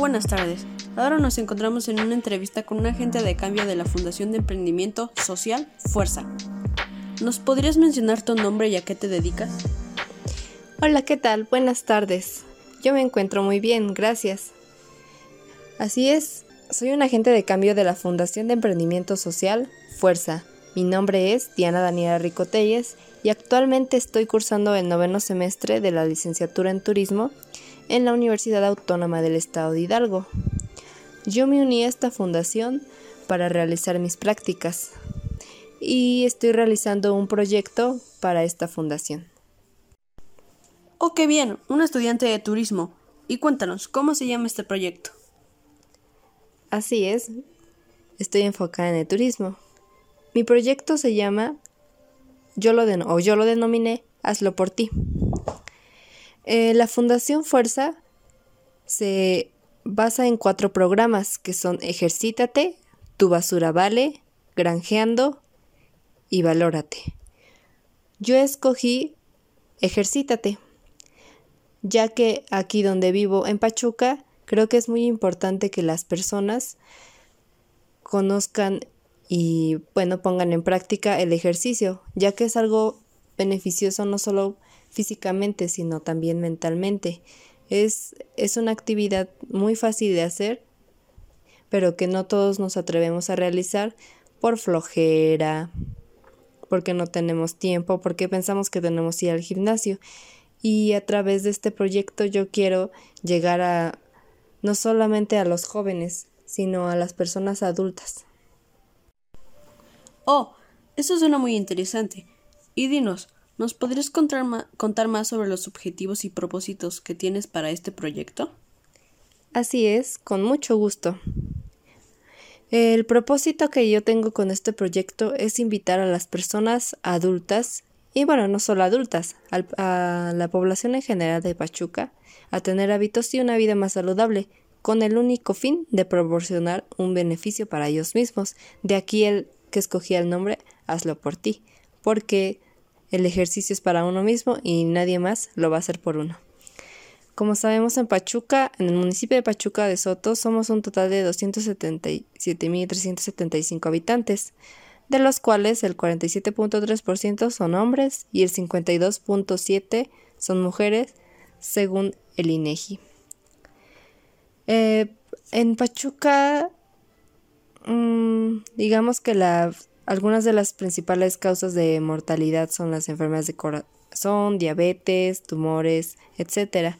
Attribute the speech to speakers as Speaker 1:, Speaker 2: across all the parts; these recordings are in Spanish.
Speaker 1: Buenas tardes. Ahora nos encontramos en una entrevista con un agente de cambio de la Fundación de Emprendimiento Social Fuerza. ¿Nos podrías mencionar tu nombre y a qué te dedicas?
Speaker 2: Hola, ¿qué tal? Buenas tardes. Yo me encuentro muy bien, gracias. Así es, soy un agente de cambio de la Fundación de Emprendimiento Social Fuerza. Mi nombre es Diana Daniela Ricotelles y actualmente estoy cursando el noveno semestre de la licenciatura en Turismo en la Universidad Autónoma del Estado de Hidalgo. Yo me uní a esta fundación para realizar mis prácticas y estoy realizando un proyecto para esta fundación.
Speaker 1: Oh, qué bien, un estudiante de turismo. Y cuéntanos, ¿cómo se llama este proyecto?
Speaker 2: Así es, estoy enfocada en el turismo. Mi proyecto se llama, yo lo, o yo lo denominé, Hazlo por ti. Eh, la Fundación Fuerza se basa en cuatro programas que son Ejercítate, Tu Basura Vale, Granjeando y Valórate. Yo escogí Ejercítate, ya que aquí donde vivo, en Pachuca, creo que es muy importante que las personas conozcan y, bueno, pongan en práctica el ejercicio, ya que es algo beneficioso no solo físicamente, sino también mentalmente. Es, es una actividad muy fácil de hacer, pero que no todos nos atrevemos a realizar por flojera, porque no tenemos tiempo, porque pensamos que tenemos que ir al gimnasio. Y a través de este proyecto yo quiero llegar a no solamente a los jóvenes, sino a las personas adultas.
Speaker 1: Oh, eso suena muy interesante. Y dinos, ¿Nos podrías contar, más sobre los objetivos y propósitos que tienes para este proyecto?
Speaker 2: Así es, con mucho gusto. El propósito que yo tengo con este proyecto es invitar a las personas adultas, y bueno, no solo adultas, a la población en general de Pachuca, a tener hábitos y una vida más saludable, con el único fin de proporcionar un beneficio para ellos mismos. De aquí el que escogí el nombre Hazlo por ti, porque el ejercicio es para uno mismo y nadie más lo va a hacer por uno. Como sabemos en Pachuca, en el municipio de Pachuca de Soto, somos un total de 277.375 habitantes, de los cuales el 47.3% son hombres y el 52.7% son mujeres, según el INEGI. Eh, en Pachuca, mm, digamos que la algunas de las principales causas de mortalidad son las enfermedades de corazón, diabetes, tumores, etc.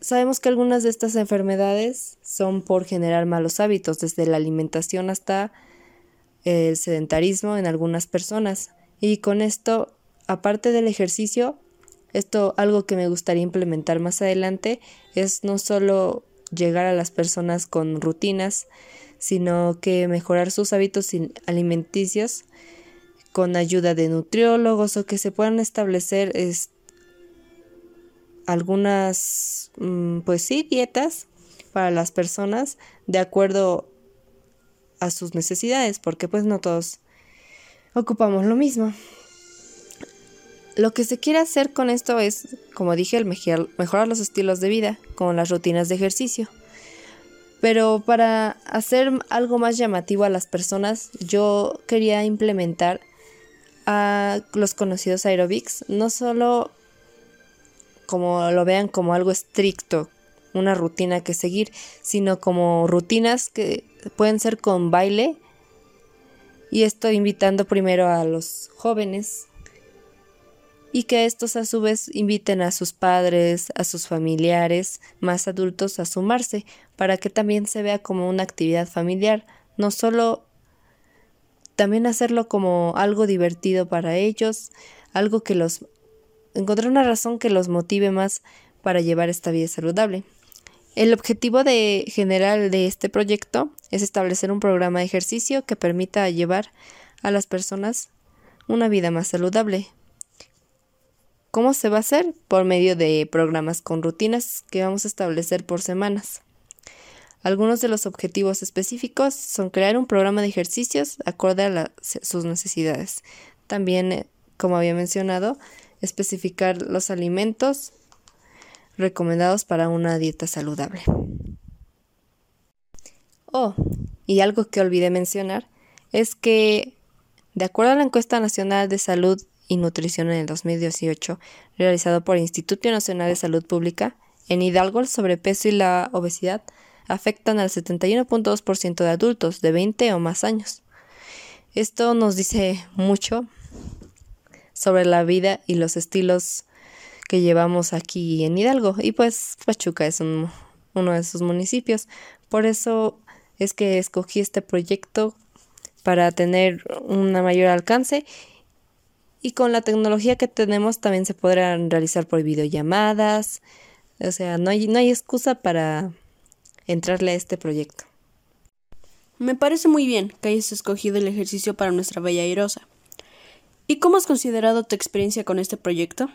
Speaker 2: Sabemos que algunas de estas enfermedades son por generar malos hábitos, desde la alimentación hasta el sedentarismo en algunas personas. Y con esto, aparte del ejercicio, esto algo que me gustaría implementar más adelante es no solo llegar a las personas con rutinas, sino que mejorar sus hábitos alimenticios con ayuda de nutriólogos o que se puedan establecer algunas, mm, pues sí, dietas para las personas de acuerdo a sus necesidades, porque pues no todos ocupamos lo mismo. Lo que se quiere hacer con esto es, como dije, el mejorar los estilos de vida, con las rutinas de ejercicio. Pero para hacer algo más llamativo a las personas, yo quería implementar a los conocidos aerobics, no solo como lo vean como algo estricto, una rutina que seguir, sino como rutinas que pueden ser con baile. Y estoy invitando primero a los jóvenes y que estos a su vez inviten a sus padres, a sus familiares más adultos a sumarse, para que también se vea como una actividad familiar, no solo también hacerlo como algo divertido para ellos, algo que los encontrar una razón que los motive más para llevar esta vida saludable. El objetivo de, general de este proyecto es establecer un programa de ejercicio que permita llevar a las personas una vida más saludable, ¿Cómo se va a hacer? Por medio de programas con rutinas que vamos a establecer por semanas. Algunos de los objetivos específicos son crear un programa de ejercicios acorde a sus necesidades. También, eh, como había mencionado, especificar los alimentos, recomendados para una dieta saludable. Oh, y algo que olvidé mencionar es que, de acuerdo a la encuesta nacional de salud y nutrición en el 2018, realizado por el Instituto Nacional de Salud Pública, en Hidalgo el sobrepeso y la obesidad afectan al 71.2% de adultos de 20 o más años. Esto nos dice mucho sobre la vida y los estilos que llevamos aquí en Hidalgo. Y pues Pachuca es uno de sus municipios. Por eso es que escogí este proyecto para tener un mayor alcance y con la tecnología que tenemos también se podrán realizar por videollamadas. O sea, no hay, no hay excusa para entrarle a este proyecto.
Speaker 1: Me parece muy bien que hayas escogido el ejercicio para nuestra bella airosa. ¿Y cómo has considerado tu experiencia con este proyecto?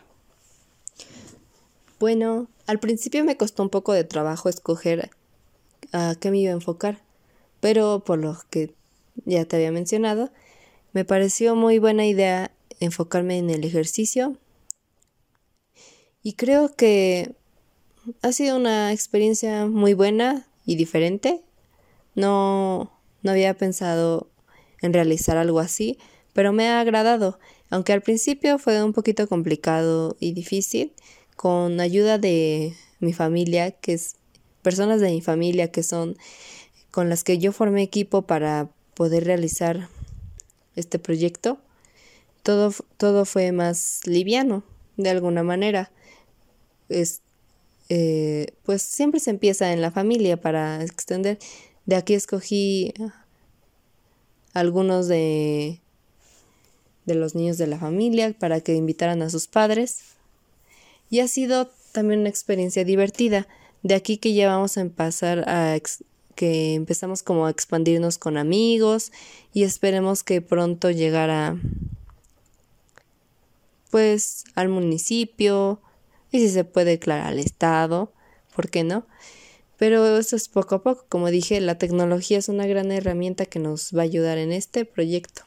Speaker 2: Bueno, al principio me costó un poco de trabajo escoger a qué me iba a enfocar, pero por lo que ya te había mencionado, me pareció muy buena idea enfocarme en el ejercicio y creo que ha sido una experiencia muy buena y diferente. No, no había pensado en realizar algo así, pero me ha agradado, aunque al principio fue un poquito complicado y difícil, con ayuda de mi familia, que es personas de mi familia que son con las que yo formé equipo para poder realizar este proyecto, todo, todo fue más liviano, de alguna manera. Es, eh, pues siempre se empieza en la familia para extender. De aquí escogí algunos de, de los niños de la familia para que invitaran a sus padres. Y ha sido también una experiencia divertida. De aquí que ya vamos a empezar a, que empezamos como a expandirnos con amigos y esperemos que pronto llegara pues al municipio y si se puede declarar al estado, ¿por qué no? Pero eso es poco a poco, como dije, la tecnología es una gran herramienta que nos va a ayudar en este proyecto.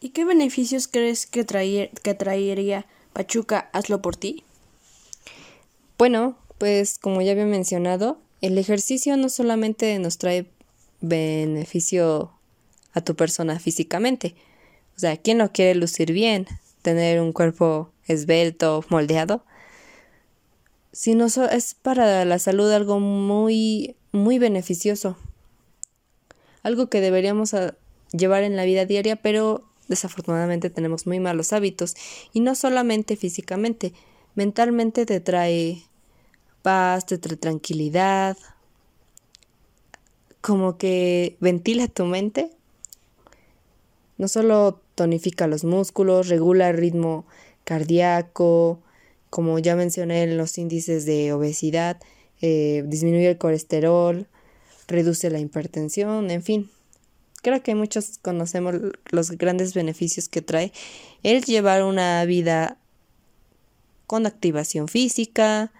Speaker 1: ¿Y qué beneficios crees que, que traería Pachuca Hazlo por ti?
Speaker 2: Bueno, pues como ya había mencionado, el ejercicio no solamente nos trae beneficio a tu persona físicamente. O sea, ¿quién no quiere lucir bien? Tener un cuerpo esbelto, moldeado. Sino es para la salud algo muy, muy beneficioso. Algo que deberíamos ah, llevar en la vida diaria, pero desafortunadamente tenemos muy malos hábitos. Y no solamente físicamente, mentalmente te trae paz, te trae tranquilidad, como que ventila tu mente. No solo tonifica los músculos, regula el ritmo cardíaco, como ya mencioné en los índices de obesidad, eh, disminuye el colesterol, reduce la hipertensión, en fin. Creo que muchos conocemos los grandes beneficios que trae el llevar una vida con activación física,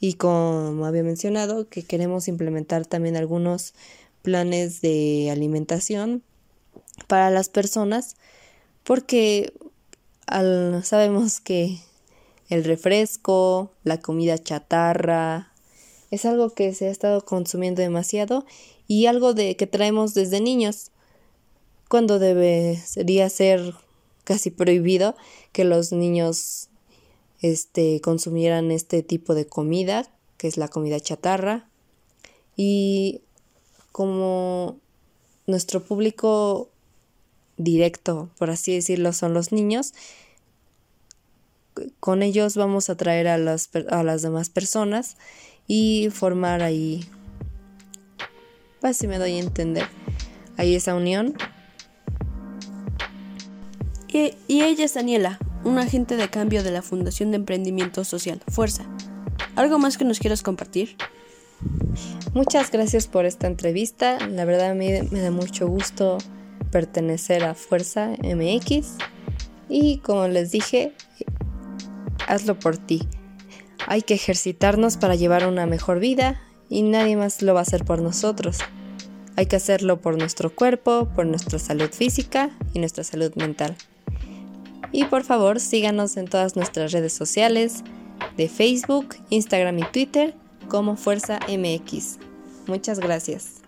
Speaker 2: y como había mencionado, que queremos implementar también algunos planes de alimentación para las personas porque sabemos que el refresco, la comida chatarra, es algo que se ha estado consumiendo demasiado y algo de que traemos desde niños, cuando debería ser casi prohibido que los niños este, consumieran este tipo de comida, que es la comida chatarra. Y como nuestro público directo, por así decirlo, son los niños, con ellos vamos a traer a las, a las demás personas y formar ahí, pues si me doy a entender, ahí esa unión.
Speaker 1: Y, y ella es Daniela, un agente de cambio de la Fundación de Emprendimiento Social, Fuerza. ¿Algo más que nos quieras compartir?
Speaker 2: Muchas gracias por esta entrevista. La verdad a mí me da mucho gusto pertenecer a Fuerza MX. Y como les dije, hazlo por ti. Hay que ejercitarnos para llevar una mejor vida y nadie más lo va a hacer por nosotros. Hay que hacerlo por nuestro cuerpo, por nuestra salud física y nuestra salud mental. Y por favor síganos en todas nuestras redes sociales de Facebook, Instagram y Twitter como Fuerza MX. Muchas gracias.